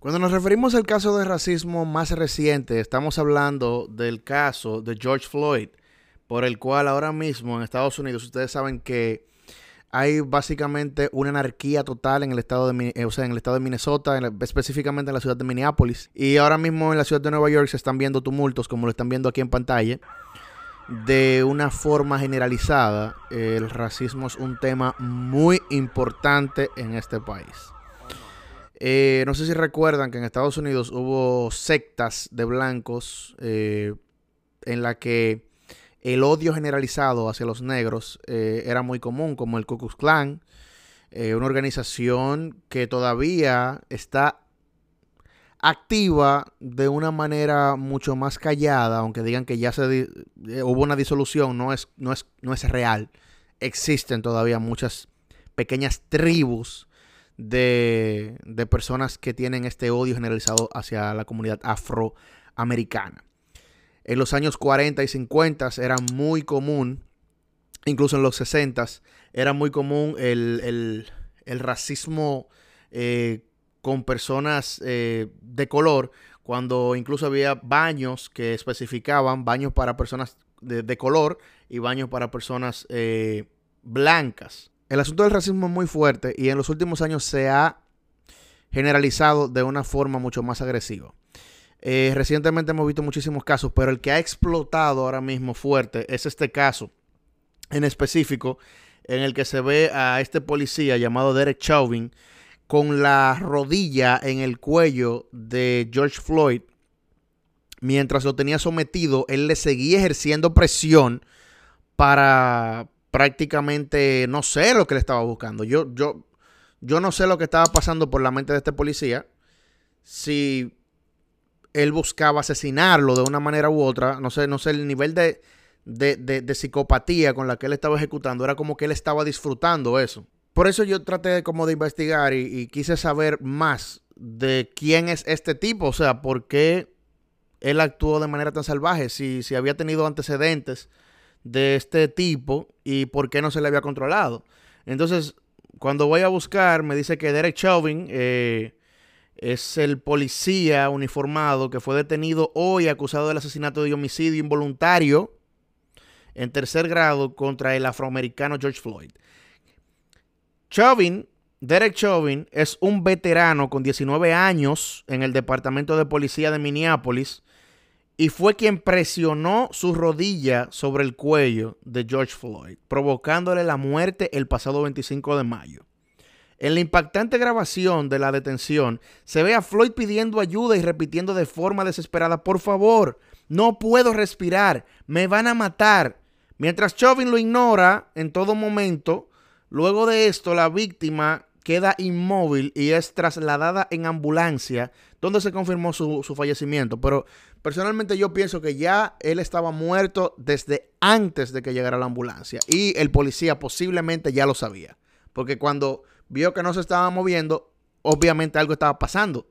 Cuando nos referimos al caso de racismo más reciente, estamos hablando del caso de George Floyd, por el cual ahora mismo en Estados Unidos ustedes saben que hay básicamente una anarquía total en el estado de, eh, o sea, en el estado de Minnesota, específicamente en la ciudad de Minneapolis. Y ahora mismo en la ciudad de Nueva York se están viendo tumultos, como lo están viendo aquí en pantalla, de una forma generalizada. El racismo es un tema muy importante en este país. Eh, no sé si recuerdan que en Estados Unidos hubo sectas de blancos eh, en la que el odio generalizado hacia los negros eh, era muy común, como el Ku Klux Klan, una organización que todavía está activa de una manera mucho más callada, aunque digan que ya se hubo una disolución, no es, no, es, no es real. Existen todavía muchas pequeñas tribus de, personas que tienen este odio generalizado hacia la comunidad afroamericana. En los años 40 y 50 era muy común, incluso en los 60 era muy común el, racismo eh, con personas eh, de color, cuando incluso había baños que especificaban baños para personas de, color y baños para personas eh, blancas. El asunto del racismo es muy fuerte y en los últimos años se ha generalizado de una forma mucho más agresiva. Eh, recientemente hemos visto muchísimos casos, pero el que ha explotado ahora mismo fuerte es este caso en específico en el que se ve a este policía llamado Derek Chauvin con la rodilla en el cuello de George Floyd. Mientras lo tenía sometido, él le seguía ejerciendo presión para, prácticamente no sé lo que le estaba buscando. Yo, yo, yo no sé lo que estaba pasando por la mente de este policía. Si él buscaba asesinarlo de una manera u otra, no sé, no sé, el nivel de, de, psicopatía con la que él estaba ejecutando, era como que él estaba disfrutando eso. Por eso yo traté como de investigar y, y quise saber más de quién es este tipo, o sea, por qué él actuó de manera tan salvaje, si, si había tenido antecedentes de este tipo y por qué no se le había controlado. Entonces, cuando voy a buscar, me dice que Derek Chauvin eh, es el policía uniformado que fue detenido hoy acusado del asesinato de homicidio involuntario en tercer grado contra el afroamericano George Floyd. Chauvin, Derek Chauvin, es un veterano con 19 años en el Departamento de Policía de Minneapolis y fue quien presionó su rodilla sobre el cuello de George Floyd, provocándole la muerte el pasado 25 de mayo. En la impactante grabación de la detención se ve a Floyd pidiendo ayuda y repitiendo de forma desesperada, por favor, no puedo respirar, me van a matar. Mientras Chauvin lo ignora en todo momento, luego de esto la víctima queda inmóvil y es trasladada en ambulancia, donde se confirmó su, su fallecimiento. Pero Personalmente yo pienso que ya él estaba muerto desde antes de que llegara la ambulancia y el policía posiblemente ya lo sabía, porque cuando vio que no se estaba moviendo, obviamente algo estaba pasando.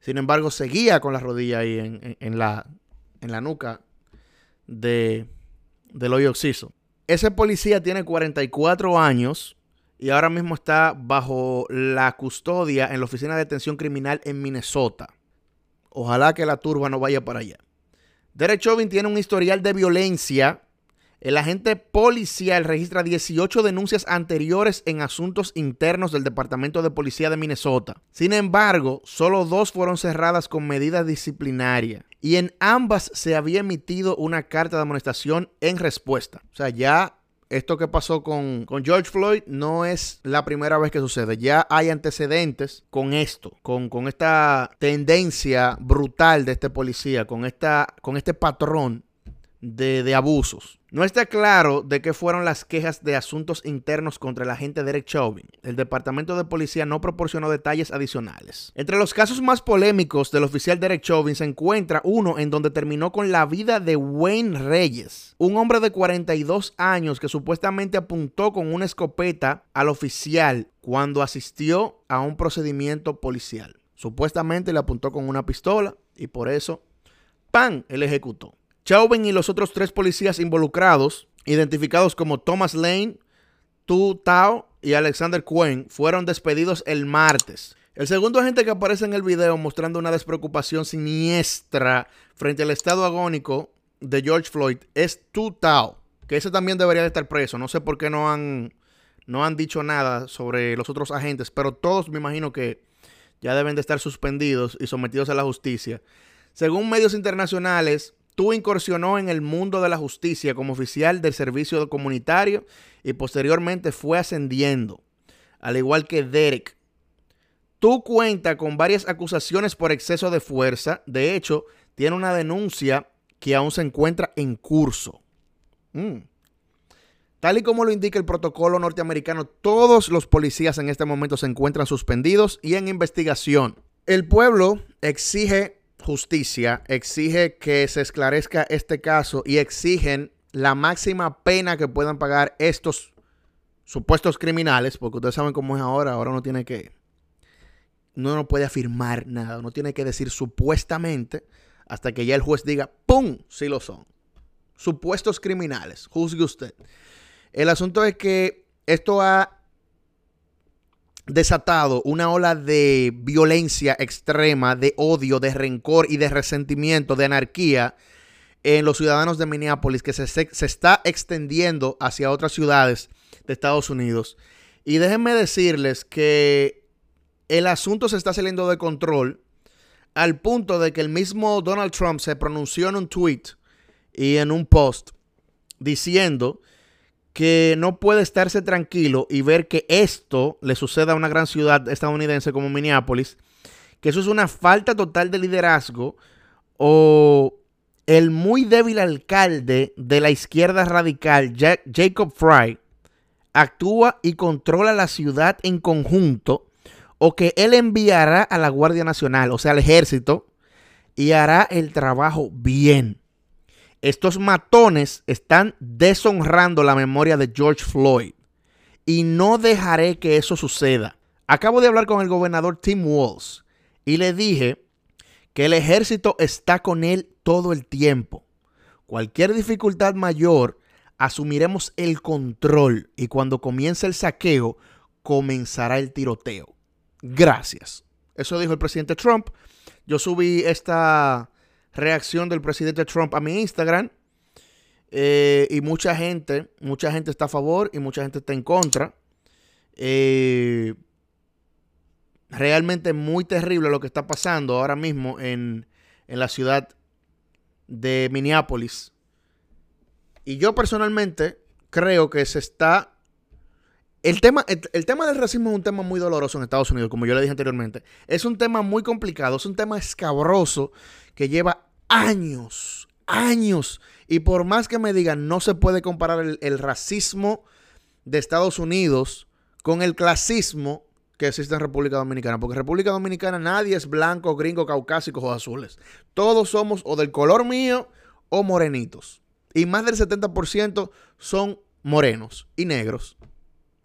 Sin embargo, seguía con la rodilla ahí en, la, en la nuca de, del hoyo oxiso. Ese policía tiene 44 años y ahora mismo está bajo la custodia en la Oficina de Detención Criminal en Minnesota. Ojalá que la turba no vaya para allá. Derek Chauvin tiene un historial de violencia. El agente policial registra 18 denuncias anteriores en asuntos internos del Departamento de Policía de Minnesota. Sin embargo, solo dos fueron cerradas con medidas disciplinarias y en ambas se había emitido una carta de amonestación en respuesta. O sea, ya esto que pasó con, George Floyd no es la primera vez que sucede. Ya hay antecedentes con esto, con, con esta tendencia brutal de este policía, con, esta, con este patrón de, abusos. No está claro de qué fueron las quejas de asuntos internos contra el agente Derek Chauvin. El departamento de policía no proporcionó detalles adicionales. Entre los casos más polémicos del oficial Derek Chauvin se encuentra uno en donde terminó con la vida de Wayne Reyes, un hombre de 42 años que supuestamente apuntó con una escopeta al oficial cuando asistió a un procedimiento policial. Supuestamente le apuntó con una pistola y por eso, ¡pam!, él ejecutó. Chauvin y los otros tres policías involucrados, identificados como Thomas Lane, Tu Tao y Alexander Quinn, fueron despedidos el martes. El segundo agente que aparece en el video mostrando una despreocupación siniestra frente al estado agónico de George Floyd es Tu Tao, que ese también debería de estar preso. No sé por qué no han, no han dicho nada sobre los otros agentes, pero todos me imagino que ya deben de estar suspendidos y sometidos a la justicia. Según medios internacionales, Tu incursionó en el mundo de la justicia como oficial del servicio comunitario y posteriormente fue ascendiendo, al igual que Derek. Tu cuenta con varias acusaciones por exceso de fuerza. De hecho, tiene una denuncia que aún se encuentra en curso. Mm. Tal y como lo indica el protocolo norteamericano, todos los policías en este momento se encuentran suspendidos y en investigación. El pueblo exige justicia, exige que se esclarezca este caso y exigen la máxima pena que puedan pagar estos supuestos criminales, porque ustedes saben cómo es ahora, ahora no tiene que, no, no puede afirmar nada, no tiene que decir supuestamente hasta que ya el juez diga, ¡pum!, sí lo son. Supuestos criminales, juzgue usted. El asunto es que esto ha desatado una ola de violencia extrema, de odio, de rencor y de resentimiento, de anarquía en los ciudadanos de Minneapolis que se, se, está extendiendo hacia otras ciudades de Estados Unidos. Y déjenme decirles que el asunto se está saliendo de control al punto de que el mismo Donald Trump se pronunció en un tweet y en un post diciendo que no puede estarse tranquilo y ver que esto le suceda a una gran ciudad estadounidense como Minneapolis, que eso es una falta total de liderazgo o el muy débil alcalde de la izquierda radical, Jacob Fry, actúa y controla la ciudad en conjunto o que él enviará a la Guardia Nacional, o sea, al ejército, y hará el trabajo bien. Estos matones están deshonrando la memoria de George Floyd y no dejaré que eso suceda. Acabo de hablar con el gobernador Tim Walz y le dije que el ejército está con él todo el tiempo. Cualquier dificultad mayor, asumiremos el control y cuando comience el saqueo, comenzará el tiroteo. Gracias. Eso dijo el presidente Trump. Yo subí esta reacción del presidente Trump a mi Instagram. Eh, y mucha gente, mucha gente está a favor y mucha gente está en contra. Eh, realmente muy terrible lo que está pasando ahora mismo en, en la ciudad de Minneapolis. Y yo personalmente creo que se está el tema, el, tema del racismo es un tema muy doloroso en Estados Unidos, como yo le dije anteriormente. Es un tema muy complicado, es un tema escabroso que lleva años, años. Y por más que me digan, no se puede comparar el, racismo de Estados Unidos con el clasismo que existe en República Dominicana. Porque en República Dominicana nadie es blanco, gringo, caucásico o azules. Todos somos o del color mío o morenitos. Y más del 70% son morenos y negros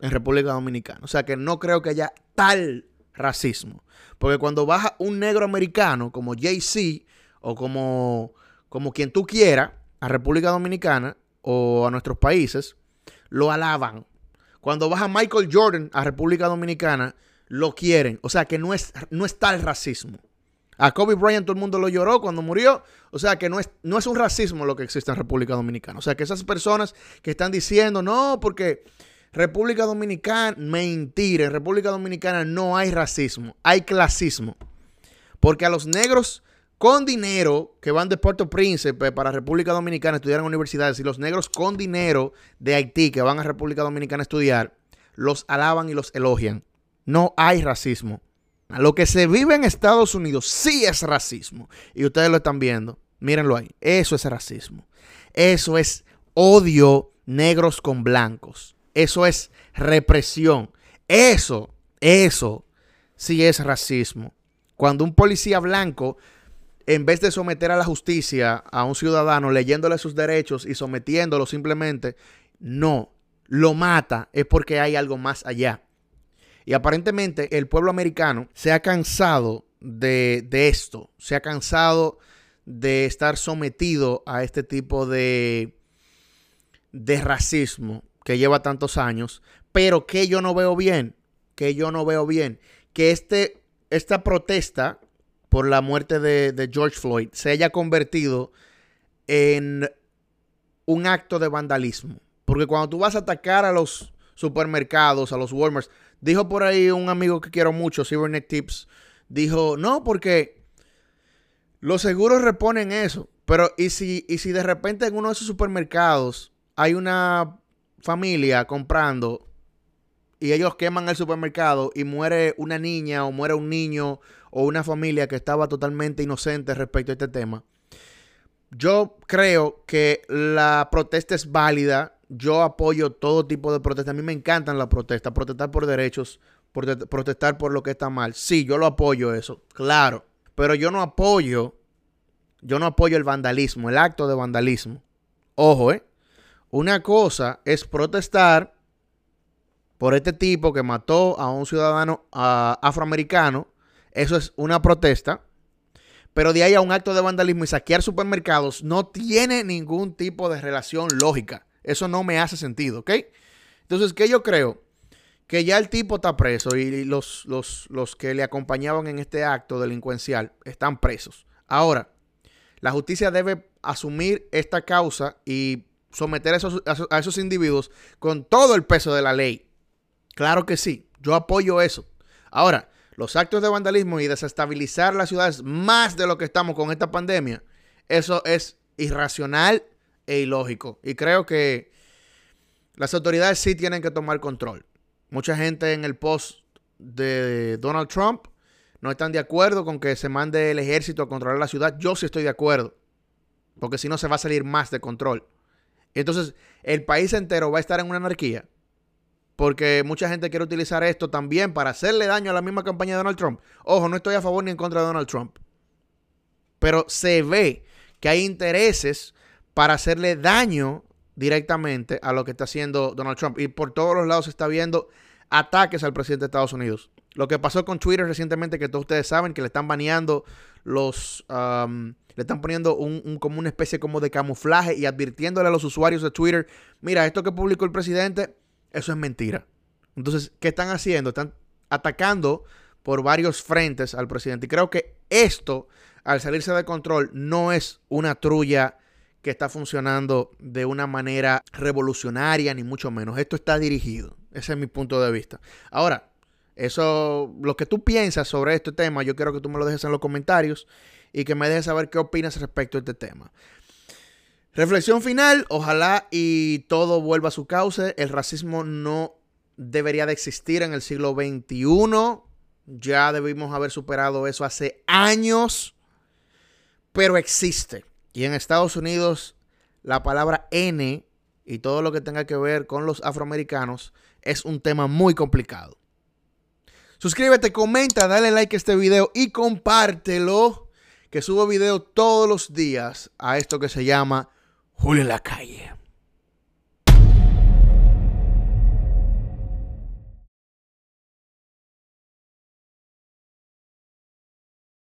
en República Dominicana. O sea que no creo que haya tal racismo. Porque cuando baja un negro americano como Jay-Z o como, como quien tú quieras a República Dominicana o a nuestros países, lo alaban. Cuando baja Michael Jordan a República Dominicana, lo quieren. O sea que no es, no es tal racismo. A Kobe Bryant todo el mundo lo lloró cuando murió. O sea que no es, no es un racismo lo que existe en República Dominicana. O sea que esas personas que están diciendo, no, porque República Dominicana, mentira, en República Dominicana no hay racismo, hay clasismo. Porque a los negros con dinero que van de Puerto Príncipe para República Dominicana a estudiar en universidades y los negros con dinero de Haití que van a República Dominicana a estudiar, los alaban y los elogian. No hay racismo. Lo que se vive en Estados Unidos sí es racismo. Y ustedes lo están viendo. Mírenlo ahí. Eso es racismo. Eso es odio negros con blancos. Eso es represión. Eso, eso sí es racismo. Cuando un policía blanco, en vez de someter a la justicia a un ciudadano leyéndole sus derechos y sometiéndolo simplemente, no, lo mata, es porque hay algo más allá. Y aparentemente el pueblo americano se ha cansado de, de esto, se ha cansado de estar sometido a este tipo de, de racismo que lleva tantos años, pero que yo no veo bien, que yo no veo bien, que este esta protesta por la muerte de, de George Floyd se haya convertido en un acto de vandalismo. Porque cuando tú vas a atacar a los supermercados, a los Walmarts, dijo por ahí un amigo que quiero mucho, Cybernetic Tips, dijo, no, porque los seguros reponen eso. Pero, ¿y si, y si de repente en uno de esos supermercados hay una familia comprando y ellos queman el supermercado y muere una niña o muere un niño o una familia que estaba totalmente inocente respecto a este tema? Yo creo que la protesta es válida. Yo apoyo todo tipo de protesta. A mí me encantan las protestas. Protestar por derechos, protestar por lo que está mal. Sí, yo lo apoyo eso, claro. Pero yo no apoyo yo no apoyo el vandalismo, el acto de vandalismo. Ojo, ¿eh? Una cosa es protestar por este tipo que mató a un ciudadano afroamericano. Eso es una protesta. Pero de ahí a un acto de vandalismo y saquear supermercados no tiene ningún tipo de relación lógica. Eso no me hace sentido, ¿ok? Entonces, ¿qué yo creo? Que ya el tipo está preso y los, los, los que le acompañaban en este acto delincuencial están presos. Ahora, la justicia debe asumir esta causa y someter a esos, a esos individuos con todo el peso de la ley. Claro que sí, yo apoyo eso. Ahora, los actos de vandalismo y desestabilizar las ciudades más de lo que estamos con esta pandemia, eso es irracional e ilógico. Y creo que las autoridades sí tienen que tomar control. Mucha gente en el post de Donald Trump no están de acuerdo con que se mande el ejército a controlar la ciudad, yo sí estoy de acuerdo. Porque si no se va a salir más de control. Entonces, el país entero va a estar en una anarquía. Porque mucha gente quiere utilizar esto también para hacerle daño a la misma campaña de Donald Trump. Ojo, no estoy a favor ni en contra de Donald Trump. Pero se ve que hay intereses para hacerle daño directamente a lo que está haciendo Donald Trump. Y por todos los lados se está viendo ataques al presidente de Estados Unidos. Lo que pasó con Twitter recientemente, que todos ustedes saben que le están baneando los... le están poniendo un, como una especie como de camuflaje y advirtiéndole a los usuarios de Twitter, mira, esto que publicó el presidente, eso es mentira. Entonces, ¿qué están haciendo? Están atacando por varios frentes al presidente. Y creo que esto, al salirse de control, no es una trulla que está funcionando de una manera revolucionaria, ni mucho menos. Esto está dirigido. Ese es mi punto de vista. Ahora, eso, lo que tú piensas sobre este tema, yo quiero que tú me lo dejes en los comentarios y que me dejes saber qué opinas respecto a este tema. Reflexión final, ojalá y todo vuelva a su cauce. El racismo no debería de existir en el siglo XXI. Ya debimos haber superado eso hace años, pero existe. Y en Estados Unidos la palabra N y todo lo que tenga que ver con los afroamericanos es un tema muy complicado. Suscríbete, comenta, dale like a este video y compártelo. Que subo video todos los días a esto que se llama Julio en la calle.